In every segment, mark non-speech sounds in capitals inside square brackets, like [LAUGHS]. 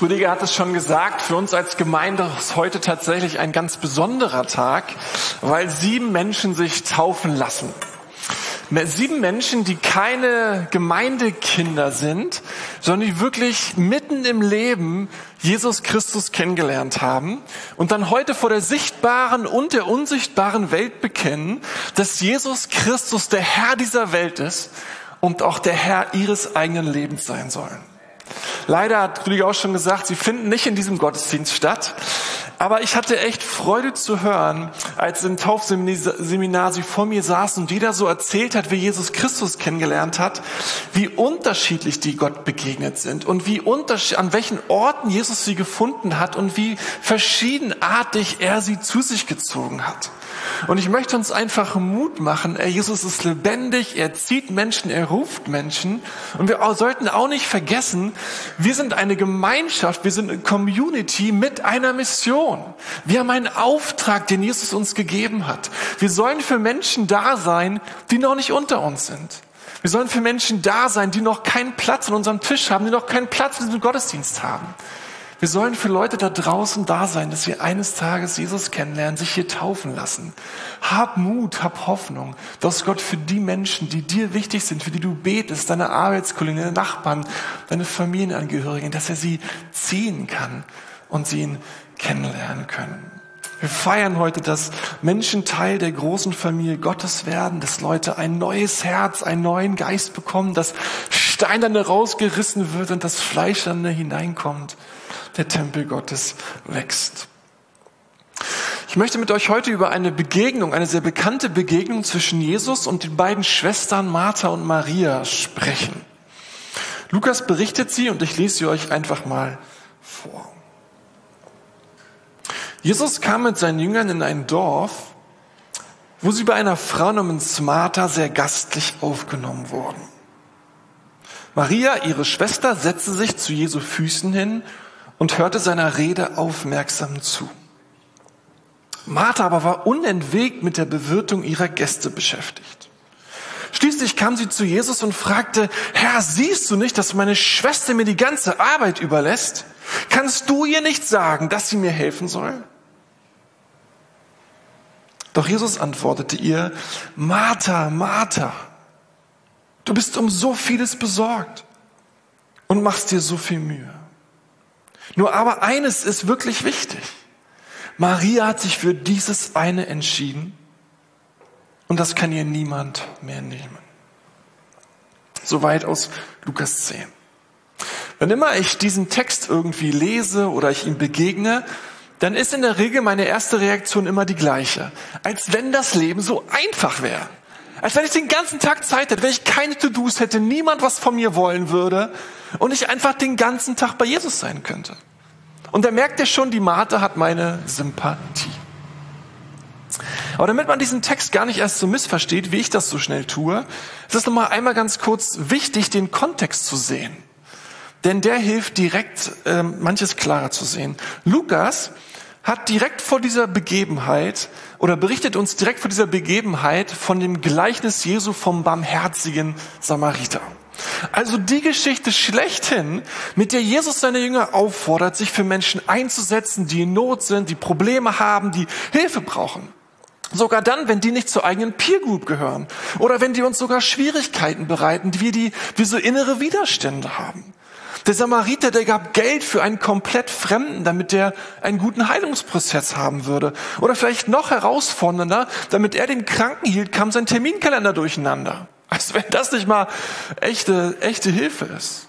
Rüdiger hat es schon gesagt, für uns als Gemeinde ist heute tatsächlich ein ganz besonderer Tag, weil sieben Menschen sich taufen lassen. Sieben Menschen, die keine Gemeindekinder sind, sondern die wirklich mitten im Leben Jesus Christus kennengelernt haben und dann heute vor der sichtbaren und der unsichtbaren Welt bekennen, dass Jesus Christus der Herr dieser Welt ist und auch der Herr ihres eigenen Lebens sein sollen. Leider hat Rüdiger auch schon gesagt, sie finden nicht in diesem Gottesdienst statt. Aber ich hatte echt Freude zu hören, als im Taufseminar sie vor mir saßen und jeder so erzählt hat, wie Jesus Christus kennengelernt hat, wie unterschiedlich die Gott begegnet sind und wie an welchen Orten Jesus sie gefunden hat und wie verschiedenartig er sie zu sich gezogen hat. Und ich möchte uns einfach Mut machen. Jesus ist lebendig, er zieht Menschen, er ruft Menschen. Und wir sollten auch nicht vergessen, wir sind eine Gemeinschaft, wir sind eine Community mit einer Mission. Wir haben einen Auftrag, den Jesus uns gegeben hat. Wir sollen für Menschen da sein, die noch nicht unter uns sind. Wir sollen für Menschen da sein, die noch keinen Platz an unserem Tisch haben, die noch keinen Platz in diesem Gottesdienst haben. Wir sollen für Leute da draußen da sein, dass wir eines Tages Jesus kennenlernen, sich hier taufen lassen. Hab Mut, hab Hoffnung, dass Gott für die Menschen, die dir wichtig sind, für die du betest, deine Arbeitskollegen, deine Nachbarn, deine Familienangehörigen, dass er sie ziehen kann und sie ihn kennenlernen können. Wir feiern heute, dass Menschen Teil der großen Familie Gottes werden, dass Leute ein neues Herz, einen neuen Geist bekommen, dass Steinerne rausgerissen wird und das Fleischerne hineinkommt der Tempel Gottes wächst. Ich möchte mit euch heute über eine Begegnung, eine sehr bekannte Begegnung zwischen Jesus und den beiden Schwestern Martha und Maria sprechen. Lukas berichtet sie und ich lese sie euch einfach mal vor. Jesus kam mit seinen Jüngern in ein Dorf, wo sie bei einer Frau namens Martha sehr gastlich aufgenommen wurden. Maria, ihre Schwester, setzte sich zu Jesu Füßen hin und hörte seiner Rede aufmerksam zu. Martha aber war unentwegt mit der Bewirtung ihrer Gäste beschäftigt. Schließlich kam sie zu Jesus und fragte, Herr, siehst du nicht, dass meine Schwester mir die ganze Arbeit überlässt? Kannst du ihr nicht sagen, dass sie mir helfen soll? Doch Jesus antwortete ihr, Martha, Martha, du bist um so vieles besorgt und machst dir so viel Mühe. Nur aber eines ist wirklich wichtig. Maria hat sich für dieses eine entschieden und das kann ihr niemand mehr nehmen. Soweit aus Lukas 10. Wenn immer ich diesen Text irgendwie lese oder ich ihm begegne, dann ist in der Regel meine erste Reaktion immer die gleiche. Als wenn das Leben so einfach wäre. Als wenn ich den ganzen Tag Zeit hätte, wenn ich keine To-Dos hätte, niemand was von mir wollen würde und ich einfach den ganzen Tag bei Jesus sein könnte. Und da merkt ihr schon, die Martha hat meine Sympathie. Aber damit man diesen Text gar nicht erst so missversteht, wie ich das so schnell tue, ist es nochmal einmal ganz kurz wichtig, den Kontext zu sehen. Denn der hilft direkt, äh, manches klarer zu sehen. Lukas hat direkt vor dieser Begebenheit oder berichtet uns direkt vor dieser Begebenheit von dem Gleichnis Jesu vom barmherzigen Samariter. Also die Geschichte schlechthin, mit der Jesus seine Jünger auffordert, sich für Menschen einzusetzen, die in Not sind, die Probleme haben, die Hilfe brauchen. Sogar dann, wenn die nicht zur eigenen Peer Group gehören oder wenn die uns sogar Schwierigkeiten bereiten, wie die wir so innere Widerstände haben. Der Samariter, der gab Geld für einen komplett Fremden, damit der einen guten Heilungsprozess haben würde. Oder vielleicht noch herausfordernder, damit er den Kranken hielt, kam sein Terminkalender durcheinander. Als wenn das nicht mal echte, echte Hilfe ist.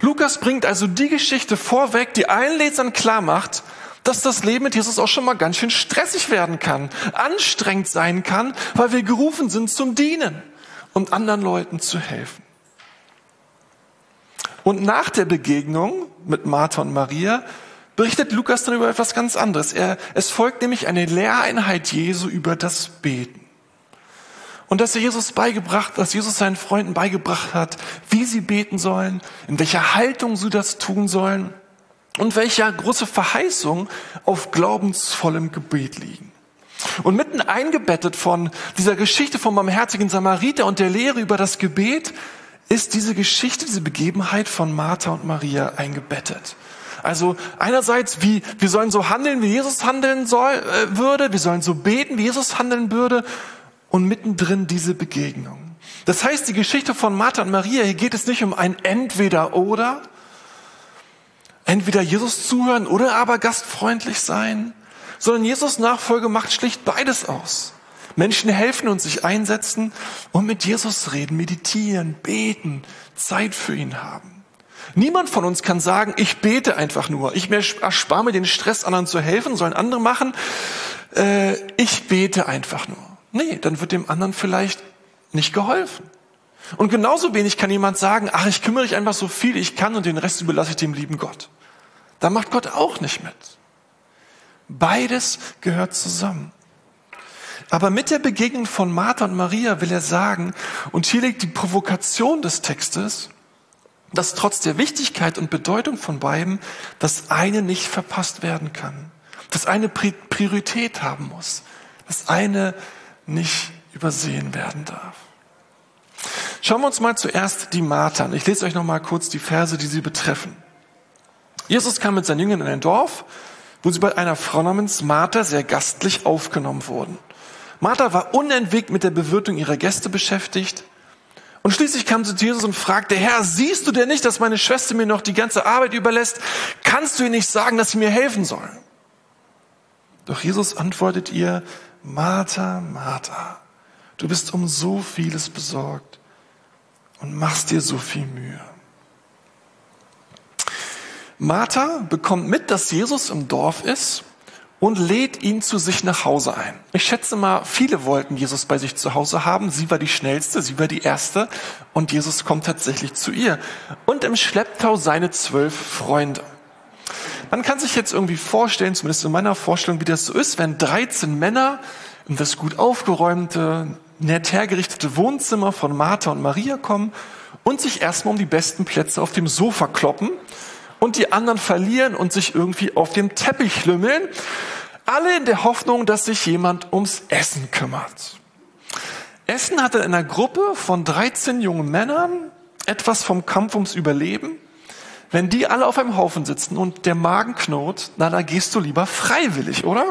Lukas bringt also die Geschichte vorweg, die allen Lesern klar macht, dass das Leben mit Jesus auch schon mal ganz schön stressig werden kann, anstrengend sein kann, weil wir gerufen sind zum Dienen und anderen Leuten zu helfen. Und nach der Begegnung mit Martha und Maria berichtet Lukas dann über etwas ganz anderes. Er, es folgt nämlich eine Lehreinheit Jesu über das Beten. Und dass er Jesus beigebracht, dass Jesus seinen Freunden beigebracht hat, wie sie beten sollen, in welcher Haltung sie das tun sollen und welcher große Verheißung auf glaubensvollem Gebet liegen. Und mitten eingebettet von dieser Geschichte vom barmherzigen Samariter und der Lehre über das Gebet ist diese Geschichte, diese Begebenheit von Martha und Maria eingebettet. Also einerseits, wie wir sollen so handeln, wie Jesus handeln soll, äh, würde, wir sollen so beten, wie Jesus handeln würde, und mittendrin diese Begegnung. Das heißt, die Geschichte von Martha und Maria, hier geht es nicht um ein Entweder-Oder, entweder Jesus zuhören oder aber gastfreundlich sein, sondern Jesus Nachfolge macht schlicht beides aus. Menschen helfen und sich einsetzen und mit Jesus reden, meditieren, beten, Zeit für ihn haben. Niemand von uns kann sagen, ich bete einfach nur. Ich erspare mir den Stress, anderen zu helfen, sollen andere machen. Äh, ich bete einfach nur. Nee, dann wird dem anderen vielleicht nicht geholfen. Und genauso wenig kann jemand sagen, ach, ich kümmere mich einfach so viel ich kann und den Rest überlasse ich dem lieben Gott. Da macht Gott auch nicht mit. Beides gehört zusammen. Aber mit der Begegnung von Martha und Maria will er sagen, und hier liegt die Provokation des Textes, dass trotz der Wichtigkeit und Bedeutung von beiden das eine nicht verpasst werden kann. Das eine Priorität haben muss. Das eine nicht übersehen werden darf. Schauen wir uns mal zuerst die Martha an. Ich lese euch noch mal kurz die Verse, die sie betreffen. Jesus kam mit seinen Jüngern in ein Dorf, wo sie bei einer Frau namens Martha sehr gastlich aufgenommen wurden. Martha war unentwegt mit der Bewirtung ihrer Gäste beschäftigt. Und schließlich kam sie zu Jesus und fragte, Herr, siehst du denn nicht, dass meine Schwester mir noch die ganze Arbeit überlässt? Kannst du ihr nicht sagen, dass sie mir helfen soll? Doch Jesus antwortet ihr, Martha, Martha, du bist um so vieles besorgt und machst dir so viel Mühe. Martha bekommt mit, dass Jesus im Dorf ist und lädt ihn zu sich nach Hause ein. Ich schätze mal, viele wollten Jesus bei sich zu Hause haben. Sie war die schnellste, sie war die erste und Jesus kommt tatsächlich zu ihr. Und im Schlepptau seine zwölf Freunde. Man kann sich jetzt irgendwie vorstellen, zumindest in meiner Vorstellung, wie das so ist, wenn 13 Männer in das gut aufgeräumte, nett hergerichtete Wohnzimmer von Martha und Maria kommen und sich erstmal um die besten Plätze auf dem Sofa kloppen und die anderen verlieren und sich irgendwie auf dem Teppich lümmeln. Alle in der Hoffnung, dass sich jemand ums Essen kümmert. Essen hatte in einer Gruppe von 13 jungen Männern etwas vom Kampf ums Überleben. Wenn die alle auf einem Haufen sitzen und der Magen knurrt, na, da gehst du lieber freiwillig, oder?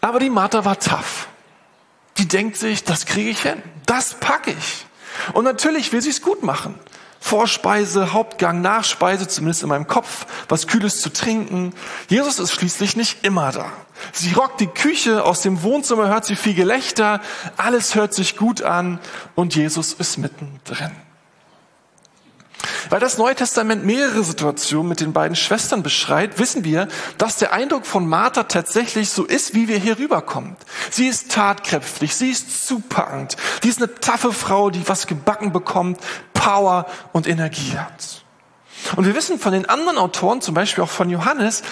Aber die Martha war tough. Die denkt sich, das kriege ich hin. Das packe ich. Und natürlich will sie es gut machen. Vorspeise, Hauptgang, Nachspeise, zumindest in meinem Kopf, was Kühles zu trinken. Jesus ist schließlich nicht immer da. Sie rockt die Küche, aus dem Wohnzimmer hört sie viel Gelächter, alles hört sich gut an und Jesus ist mittendrin. Weil das Neue Testament mehrere Situationen mit den beiden Schwestern beschreibt, wissen wir, dass der Eindruck von Martha tatsächlich so ist, wie wir hier rüberkommen. Sie ist tatkräftig, sie ist zupackend, die ist eine taffe Frau, die was gebacken bekommt, Power und Energie hat. Und wir wissen von den anderen Autoren, zum Beispiel auch von Johannes,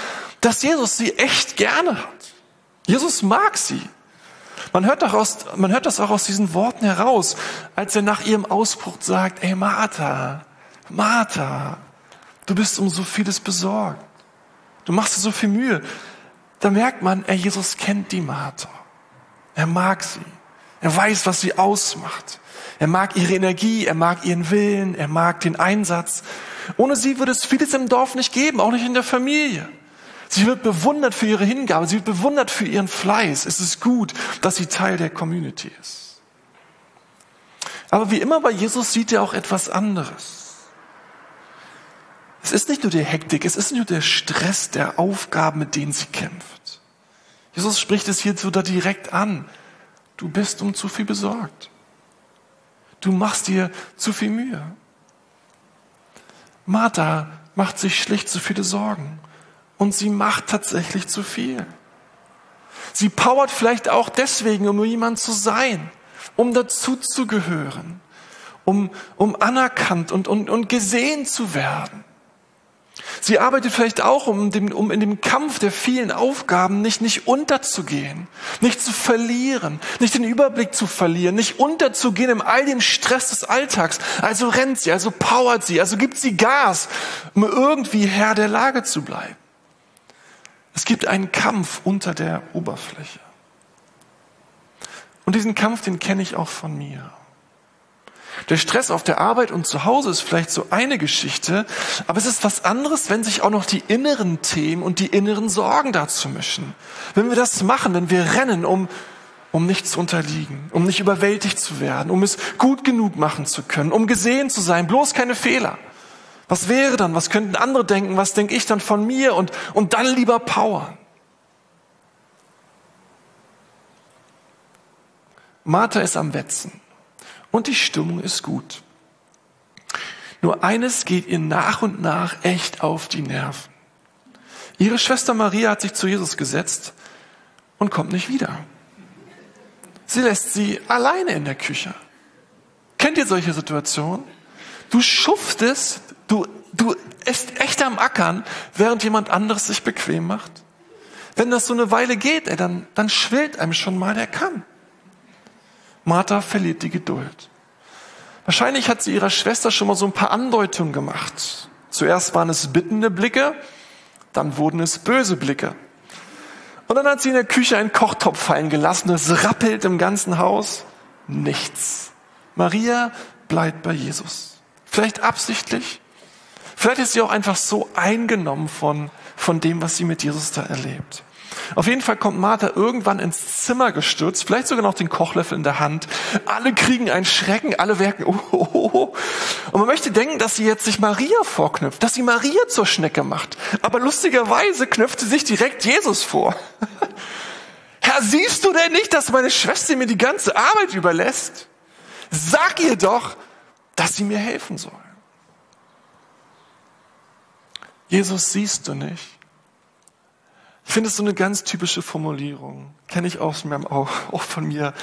dass Jesus sie echt gerne hat. Jesus mag sie. Man hört, aus, man hört das auch aus diesen Worten heraus, als er nach ihrem Ausbruch sagt, ey Martha, Martha, du bist um so vieles besorgt. Du machst dir so viel Mühe. Da merkt man, er Jesus kennt die Martha. Er mag sie. Er weiß, was sie ausmacht. Er mag ihre Energie, er mag ihren Willen, er mag den Einsatz. Ohne sie würde es vieles im Dorf nicht geben, auch nicht in der Familie. Sie wird bewundert für ihre Hingabe, sie wird bewundert für ihren Fleiß. Es ist gut, dass sie Teil der Community ist. Aber wie immer bei Jesus sieht er auch etwas anderes. Es ist nicht nur die Hektik, es ist nur der Stress der Aufgaben, mit denen sie kämpft. Jesus spricht es hierzu da direkt an. Du bist um zu viel besorgt. Du machst dir zu viel Mühe. Martha macht sich schlicht zu viele Sorgen. Und sie macht tatsächlich zu viel. Sie powert vielleicht auch deswegen, um jemand zu sein, um dazuzugehören, um, um anerkannt und, und, und gesehen zu werden. Sie arbeitet vielleicht auch, um, dem, um in dem Kampf der vielen Aufgaben nicht, nicht unterzugehen, nicht zu verlieren, nicht den Überblick zu verlieren, nicht unterzugehen in all dem Stress des Alltags. Also rennt sie, also powert sie, also gibt sie Gas, um irgendwie Herr der Lage zu bleiben. Es gibt einen Kampf unter der Oberfläche. Und diesen Kampf, den kenne ich auch von mir. Der Stress auf der Arbeit und zu Hause ist vielleicht so eine Geschichte, aber es ist was anderes, wenn sich auch noch die inneren Themen und die inneren Sorgen dazu mischen. Wenn wir das machen, wenn wir rennen, um, um nicht zu unterliegen, um nicht überwältigt zu werden, um es gut genug machen zu können, um gesehen zu sein, bloß keine Fehler. Was wäre dann? Was könnten andere denken? Was denke ich dann von mir? Und, und dann lieber Power. Martha ist am Wetzen und die Stimmung ist gut. Nur eines geht ihr nach und nach echt auf die Nerven. Ihre Schwester Maria hat sich zu Jesus gesetzt und kommt nicht wieder. Sie lässt sie alleine in der Küche. Kennt ihr solche Situationen? Du schuftest, du, du bist echt am Ackern, während jemand anderes sich bequem macht. Wenn das so eine Weile geht, ey, dann, dann schwillt einem schon mal der Kamm. Martha verliert die Geduld. Wahrscheinlich hat sie ihrer Schwester schon mal so ein paar Andeutungen gemacht. Zuerst waren es bittende Blicke, dann wurden es böse Blicke. Und dann hat sie in der Küche einen Kochtopf fallen gelassen, es rappelt im ganzen Haus. Nichts. Maria bleibt bei Jesus. Vielleicht absichtlich. Vielleicht ist sie auch einfach so eingenommen von, von dem, was sie mit Jesus da erlebt. Auf jeden Fall kommt Martha irgendwann ins Zimmer gestürzt, vielleicht sogar noch den Kochlöffel in der Hand. Alle kriegen einen Schrecken, alle werken, oh, oh, oh. Und man möchte denken, dass sie jetzt sich Maria vorknüpft, dass sie Maria zur Schnecke macht. Aber lustigerweise knüpft sie sich direkt Jesus vor. [LAUGHS] Herr, siehst du denn nicht, dass meine Schwester mir die ganze Arbeit überlässt? Sag ihr doch, dass sie mir helfen soll. Jesus, siehst du nicht, ich finde es so eine ganz typische Formulierung. Kenne ich auch, [LAUGHS] auch, von mir.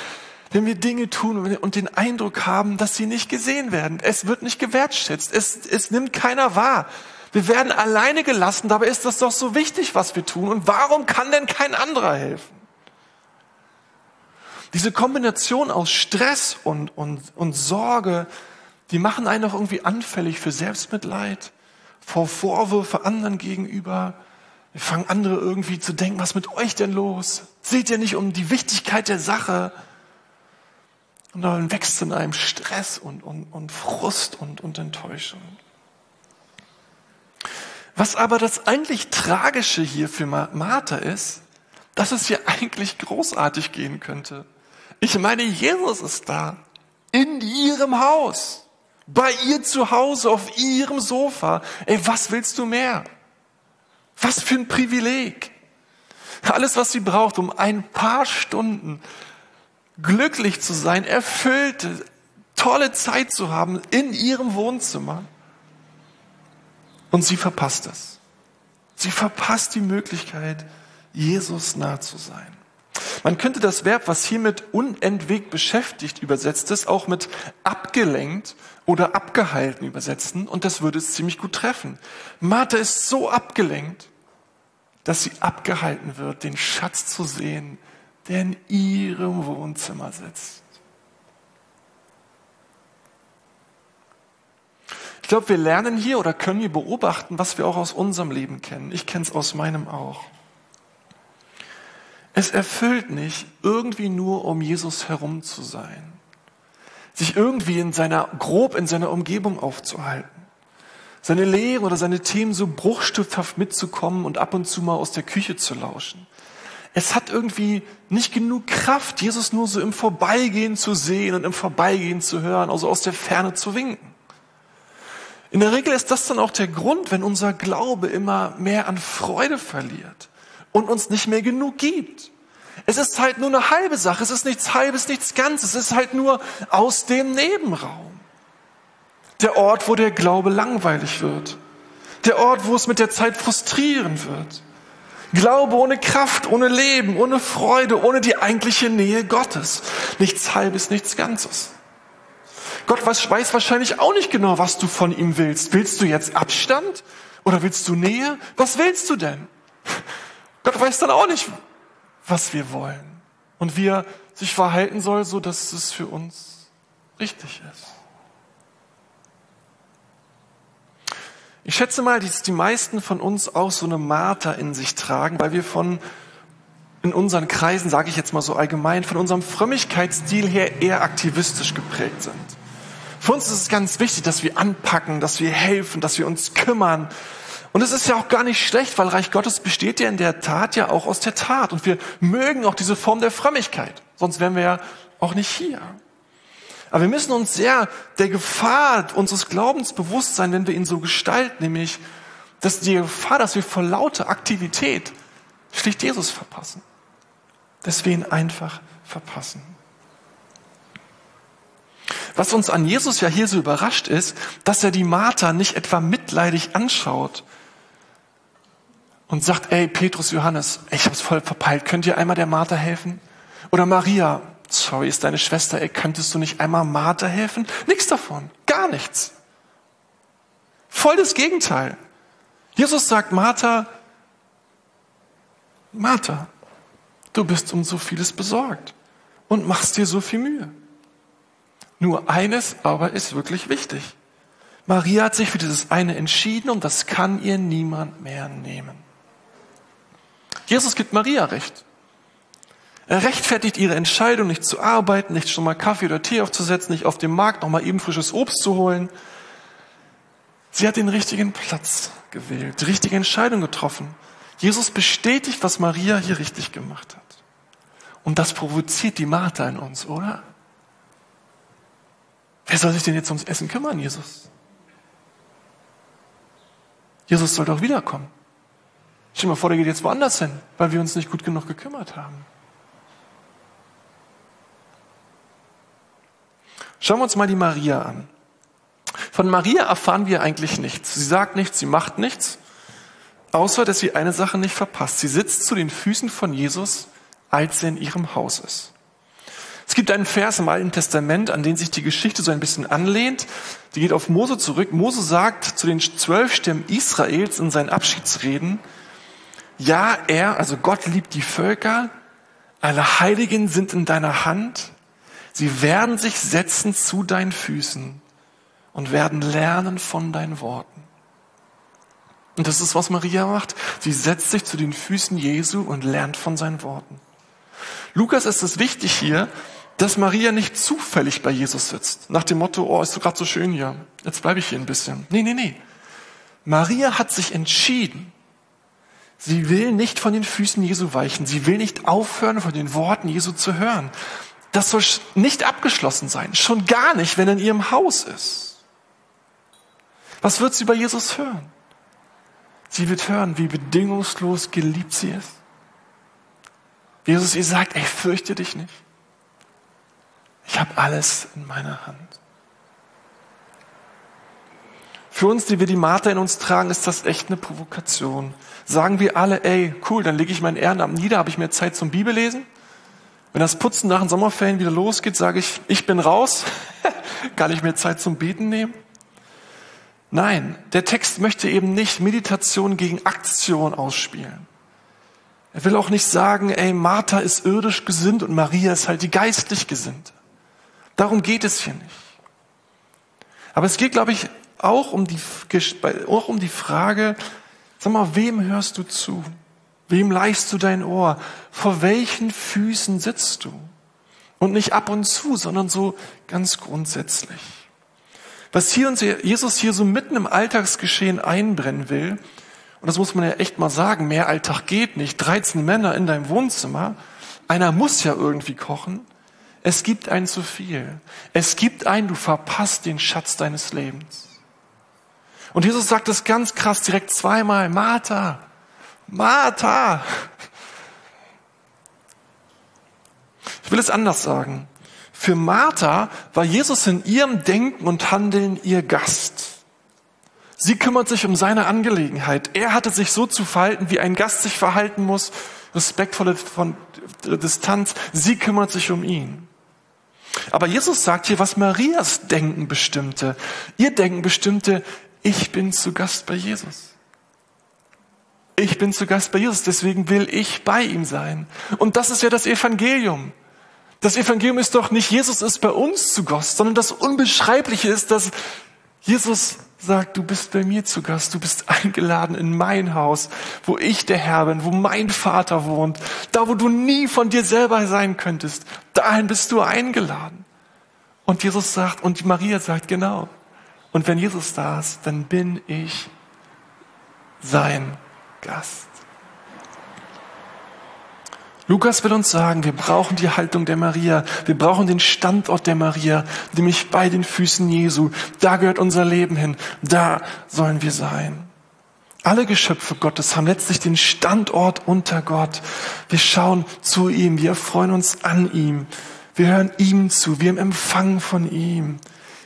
Wenn wir Dinge tun und den Eindruck haben, dass sie nicht gesehen werden, es wird nicht gewertschätzt, es, es nimmt keiner wahr. Wir werden alleine gelassen, dabei ist das doch so wichtig, was wir tun. Und warum kann denn kein anderer helfen? Diese Kombination aus Stress und, und, und Sorge, die machen einen auch irgendwie anfällig für Selbstmitleid, vor Vorwürfe anderen gegenüber, wir fangen andere irgendwie zu denken, was mit euch denn los? Seht ihr nicht um die Wichtigkeit der Sache? Und dann wächst in einem Stress und, und, und Frust und, und Enttäuschung. Was aber das eigentlich Tragische hier für Martha ist, dass es hier eigentlich großartig gehen könnte. Ich meine, Jesus ist da, in ihrem Haus, bei ihr zu Hause, auf ihrem Sofa. Ey, was willst du mehr? Was für ein Privileg. Alles, was sie braucht, um ein paar Stunden glücklich zu sein, erfüllte, tolle Zeit zu haben in ihrem Wohnzimmer. Und sie verpasst es. Sie verpasst die Möglichkeit, Jesus nah zu sein. Man könnte das Verb, was hiermit unentwegt beschäftigt übersetzt ist, auch mit abgelenkt oder abgehalten übersetzen und das würde es ziemlich gut treffen. Martha ist so abgelenkt, dass sie abgehalten wird, den Schatz zu sehen, der in ihrem Wohnzimmer sitzt. Ich glaube, wir lernen hier oder können hier beobachten, was wir auch aus unserem Leben kennen. Ich kenne es aus meinem auch. Es erfüllt nicht, irgendwie nur um Jesus herum zu sein, sich irgendwie in seiner, grob in seiner Umgebung aufzuhalten seine Lehren oder seine Themen so bruchstifthaft mitzukommen und ab und zu mal aus der Küche zu lauschen. Es hat irgendwie nicht genug Kraft, Jesus nur so im Vorbeigehen zu sehen und im Vorbeigehen zu hören, also aus der Ferne zu winken. In der Regel ist das dann auch der Grund, wenn unser Glaube immer mehr an Freude verliert und uns nicht mehr genug gibt. Es ist halt nur eine halbe Sache, es ist nichts halbes, nichts Ganzes, es ist halt nur aus dem Nebenraum. Der Ort, wo der Glaube langweilig wird. Der Ort, wo es mit der Zeit frustrieren wird. Glaube ohne Kraft, ohne Leben, ohne Freude, ohne die eigentliche Nähe Gottes. Nichts Halbes, nichts Ganzes. Gott weiß wahrscheinlich auch nicht genau, was du von ihm willst. Willst du jetzt Abstand oder willst du Nähe? Was willst du denn? Gott weiß dann auch nicht, was wir wollen und wie er sich verhalten soll, so dass es für uns richtig ist. Ich schätze mal, dass die meisten von uns auch so eine Marter in sich tragen, weil wir von in unseren Kreisen, sage ich jetzt mal so allgemein, von unserem Frömmigkeitsstil her eher aktivistisch geprägt sind. Für uns ist es ganz wichtig, dass wir anpacken, dass wir helfen, dass wir uns kümmern. Und es ist ja auch gar nicht schlecht, weil Reich Gottes besteht ja in der Tat ja auch aus der Tat. Und wir mögen auch diese Form der Frömmigkeit. Sonst wären wir ja auch nicht hier. Aber wir müssen uns sehr der Gefahr unseres Glaubens bewusst sein, wenn wir ihn so gestalten, nämlich, dass die Gefahr, dass wir vor lauter Aktivität schlicht Jesus verpassen. Dass wir ihn einfach verpassen. Was uns an Jesus ja hier so überrascht ist, dass er die Martha nicht etwa mitleidig anschaut und sagt, ey, Petrus, Johannes, ich hab's voll verpeilt, könnt ihr einmal der Martha helfen? Oder Maria, sorry, ist deine Schwester, ey, könntest du nicht einmal Martha helfen? Nichts davon, gar nichts. Voll das Gegenteil. Jesus sagt Martha, Martha, du bist um so vieles besorgt und machst dir so viel Mühe. Nur eines aber ist wirklich wichtig. Maria hat sich für dieses eine entschieden und das kann ihr niemand mehr nehmen. Jesus gibt Maria recht. Er rechtfertigt ihre Entscheidung, nicht zu arbeiten, nicht schon mal Kaffee oder Tee aufzusetzen, nicht auf dem Markt noch mal eben frisches Obst zu holen. Sie hat den richtigen Platz gewählt, die richtige Entscheidung getroffen. Jesus bestätigt, was Maria hier richtig gemacht hat. Und das provoziert die Martha in uns, oder? Wer soll sich denn jetzt ums Essen kümmern, Jesus? Jesus soll doch wiederkommen. Stell dir mal vor, der geht jetzt woanders hin, weil wir uns nicht gut genug gekümmert haben. Schauen wir uns mal die Maria an. Von Maria erfahren wir eigentlich nichts. Sie sagt nichts, sie macht nichts, außer dass sie eine Sache nicht verpasst. Sie sitzt zu den Füßen von Jesus, als er in ihrem Haus ist. Es gibt einen Vers im Alten Testament, an den sich die Geschichte so ein bisschen anlehnt. Die geht auf Mose zurück. Mose sagt zu den zwölf Stämmen Israels in seinen Abschiedsreden, ja, er, also Gott liebt die Völker, alle Heiligen sind in deiner Hand, Sie werden sich setzen zu deinen Füßen und werden lernen von deinen Worten. Und das ist, was Maria macht. Sie setzt sich zu den Füßen Jesu und lernt von seinen Worten. Lukas ist es wichtig hier, dass Maria nicht zufällig bei Jesus sitzt. Nach dem Motto, oh, ist so gerade so schön hier. Jetzt bleibe ich hier ein bisschen. Nee, nee, nee. Maria hat sich entschieden. Sie will nicht von den Füßen Jesu weichen. Sie will nicht aufhören, von den Worten Jesu zu hören. Das soll nicht abgeschlossen sein, schon gar nicht, wenn er in ihrem Haus ist. Was wird sie bei Jesus hören? Sie wird hören, wie bedingungslos geliebt sie ist. Jesus ihr sagt, ey, fürchte dich nicht. Ich habe alles in meiner Hand. Für uns, die wir die Martha in uns tragen, ist das echt eine Provokation. Sagen wir alle, ey, cool, dann lege ich mein Ehrenamt nieder, habe ich mehr Zeit zum Bibellesen? Wenn das Putzen nach den Sommerferien wieder losgeht, sage ich, ich bin raus, [LAUGHS] kann ich mir Zeit zum Beten nehmen? Nein, der Text möchte eben nicht Meditation gegen Aktion ausspielen. Er will auch nicht sagen, ey, Martha ist irdisch gesinnt und Maria ist halt die geistlich gesinnt. Darum geht es hier nicht. Aber es geht, glaube ich, auch um die, auch um die Frage, sag mal, wem hörst du zu? Wem leihst du dein Ohr? Vor welchen Füßen sitzt du? Und nicht ab und zu, sondern so ganz grundsätzlich. Was hier uns Jesus hier so mitten im Alltagsgeschehen einbrennen will, und das muss man ja echt mal sagen, mehr Alltag geht nicht. 13 Männer in deinem Wohnzimmer, einer muss ja irgendwie kochen. Es gibt ein zu viel. Es gibt ein, du verpasst den Schatz deines Lebens. Und Jesus sagt es ganz krass direkt zweimal, Martha, Martha. Ich will es anders sagen. Für Martha war Jesus in ihrem Denken und Handeln ihr Gast. Sie kümmert sich um seine Angelegenheit. Er hatte sich so zu verhalten, wie ein Gast sich verhalten muss, respektvolle von Distanz. Sie kümmert sich um ihn. Aber Jesus sagt hier, was Marias Denken bestimmte. Ihr Denken bestimmte, ich bin zu Gast bei Jesus. Ich bin zu Gast bei Jesus, deswegen will ich bei ihm sein. Und das ist ja das Evangelium. Das Evangelium ist doch nicht, Jesus ist bei uns zu Gast, sondern das Unbeschreibliche ist, dass Jesus sagt, du bist bei mir zu Gast, du bist eingeladen in mein Haus, wo ich der Herr bin, wo mein Vater wohnt, da wo du nie von dir selber sein könntest, dahin bist du eingeladen. Und Jesus sagt, und Maria sagt, genau. Und wenn Jesus da ist, dann bin ich sein Gast. Lukas will uns sagen, wir brauchen die Haltung der Maria, wir brauchen den Standort der Maria, nämlich bei den Füßen Jesu. Da gehört unser Leben hin, da sollen wir sein. Alle Geschöpfe Gottes haben letztlich den Standort unter Gott. Wir schauen zu ihm, wir freuen uns an ihm, wir hören ihm zu, wir im Empfang von ihm.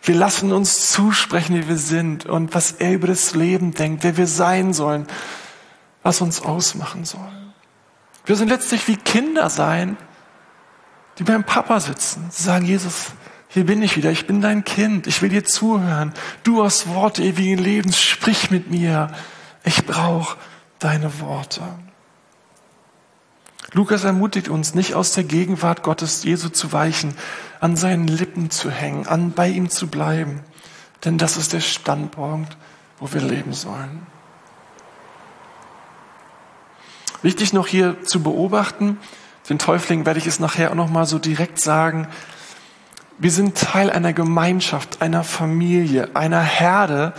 Wir lassen uns zusprechen, wie wir sind und was er über das Leben denkt, wer wir sein sollen, was uns ausmachen soll. Wir sind letztlich wie Kinder sein, die beim Papa sitzen. Sie sagen, Jesus, hier bin ich wieder, ich bin dein Kind, ich will dir zuhören. Du hast Worte ewigen Lebens, sprich mit mir. Ich brauche deine Worte. Lukas ermutigt uns, nicht aus der Gegenwart Gottes Jesu zu weichen, an seinen Lippen zu hängen, an bei ihm zu bleiben. Denn das ist der Standpunkt, wo wir leben sollen. Wichtig noch hier zu beobachten, den Täuflingen werde ich es nachher auch noch mal so direkt sagen. Wir sind Teil einer Gemeinschaft, einer Familie, einer Herde,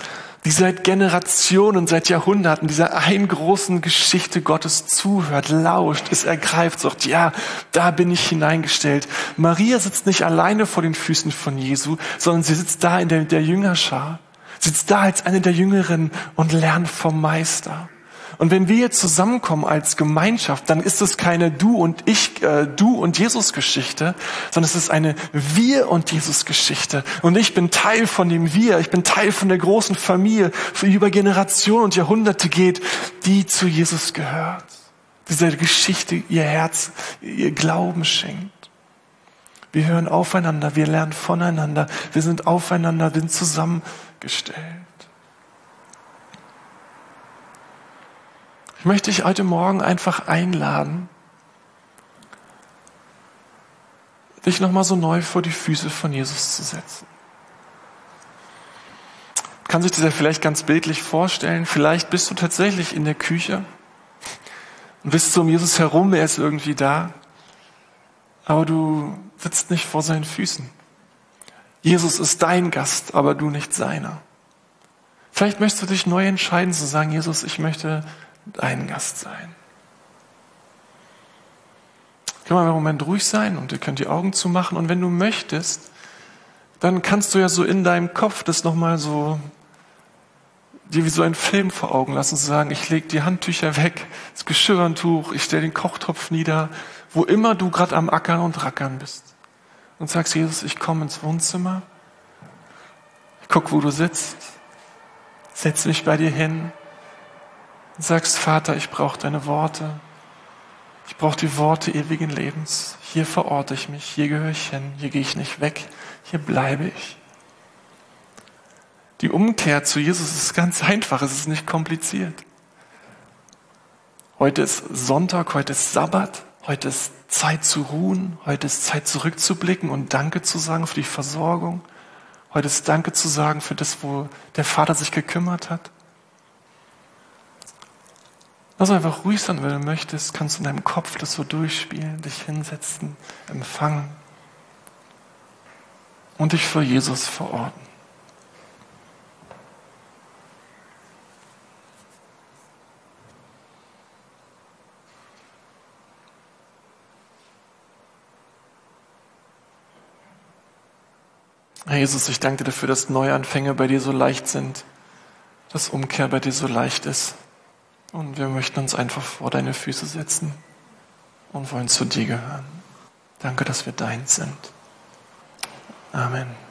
die seit Generationen, seit Jahrhunderten dieser einen großen Geschichte Gottes zuhört, lauscht, es ergreift, sagt, ja, da bin ich hineingestellt. Maria sitzt nicht alleine vor den Füßen von Jesu, sondern sie sitzt da in der, der Jüngerschar, sitzt da als eine der Jüngeren und lernt vom Meister. Und wenn wir zusammenkommen als Gemeinschaft, dann ist es keine du und ich, äh, du und Jesus Geschichte, sondern es ist eine wir und Jesus Geschichte. Und ich bin Teil von dem wir, ich bin Teil von der großen Familie, die über Generationen und Jahrhunderte geht, die zu Jesus gehört. Dieser Geschichte ihr Herz, ihr Glauben schenkt. Wir hören aufeinander, wir lernen voneinander, wir sind aufeinander, wir sind zusammengestellt. Möchte ich heute Morgen einfach einladen, dich nochmal so neu vor die Füße von Jesus zu setzen. Kann sich das ja vielleicht ganz bildlich vorstellen. Vielleicht bist du tatsächlich in der Küche und bist so um Jesus herum, er ist irgendwie da, aber du sitzt nicht vor seinen Füßen. Jesus ist dein Gast, aber du nicht seiner. Vielleicht möchtest du dich neu entscheiden zu sagen, Jesus, ich möchte dein Gast sein. Können wir einen Moment ruhig sein und ihr könnt die Augen zumachen und wenn du möchtest, dann kannst du ja so in deinem Kopf das nochmal so dir wie so ein Film vor Augen lassen, zu sagen, ich lege die Handtücher weg, das Geschirrtuch, ich stelle den Kochtopf nieder, wo immer du gerade am Ackern und Rackern bist. Und sagst, Jesus, ich komme ins Wohnzimmer, guck, wo du sitzt, setz mich bei dir hin, und sagst, Vater, ich brauche deine Worte. Ich brauche die Worte ewigen Lebens. Hier verorte ich mich, hier gehöre ich hin, hier gehe ich nicht weg, hier bleibe ich. Die Umkehr zu Jesus ist ganz einfach, es ist nicht kompliziert. Heute ist Sonntag, heute ist Sabbat, heute ist Zeit zu ruhen, heute ist Zeit zurückzublicken und Danke zu sagen für die Versorgung. Heute ist Danke zu sagen für das, wo der Vater sich gekümmert hat. Lass einfach ruhig sein, wenn du möchtest, kannst du in deinem Kopf das so durchspielen, dich hinsetzen, empfangen und dich vor Jesus verorten. Herr Jesus, ich danke dir dafür, dass Neuanfänge bei dir so leicht sind, dass Umkehr bei dir so leicht ist. Und wir möchten uns einfach vor deine Füße setzen und wollen zu dir gehören. Danke, dass wir dein sind. Amen.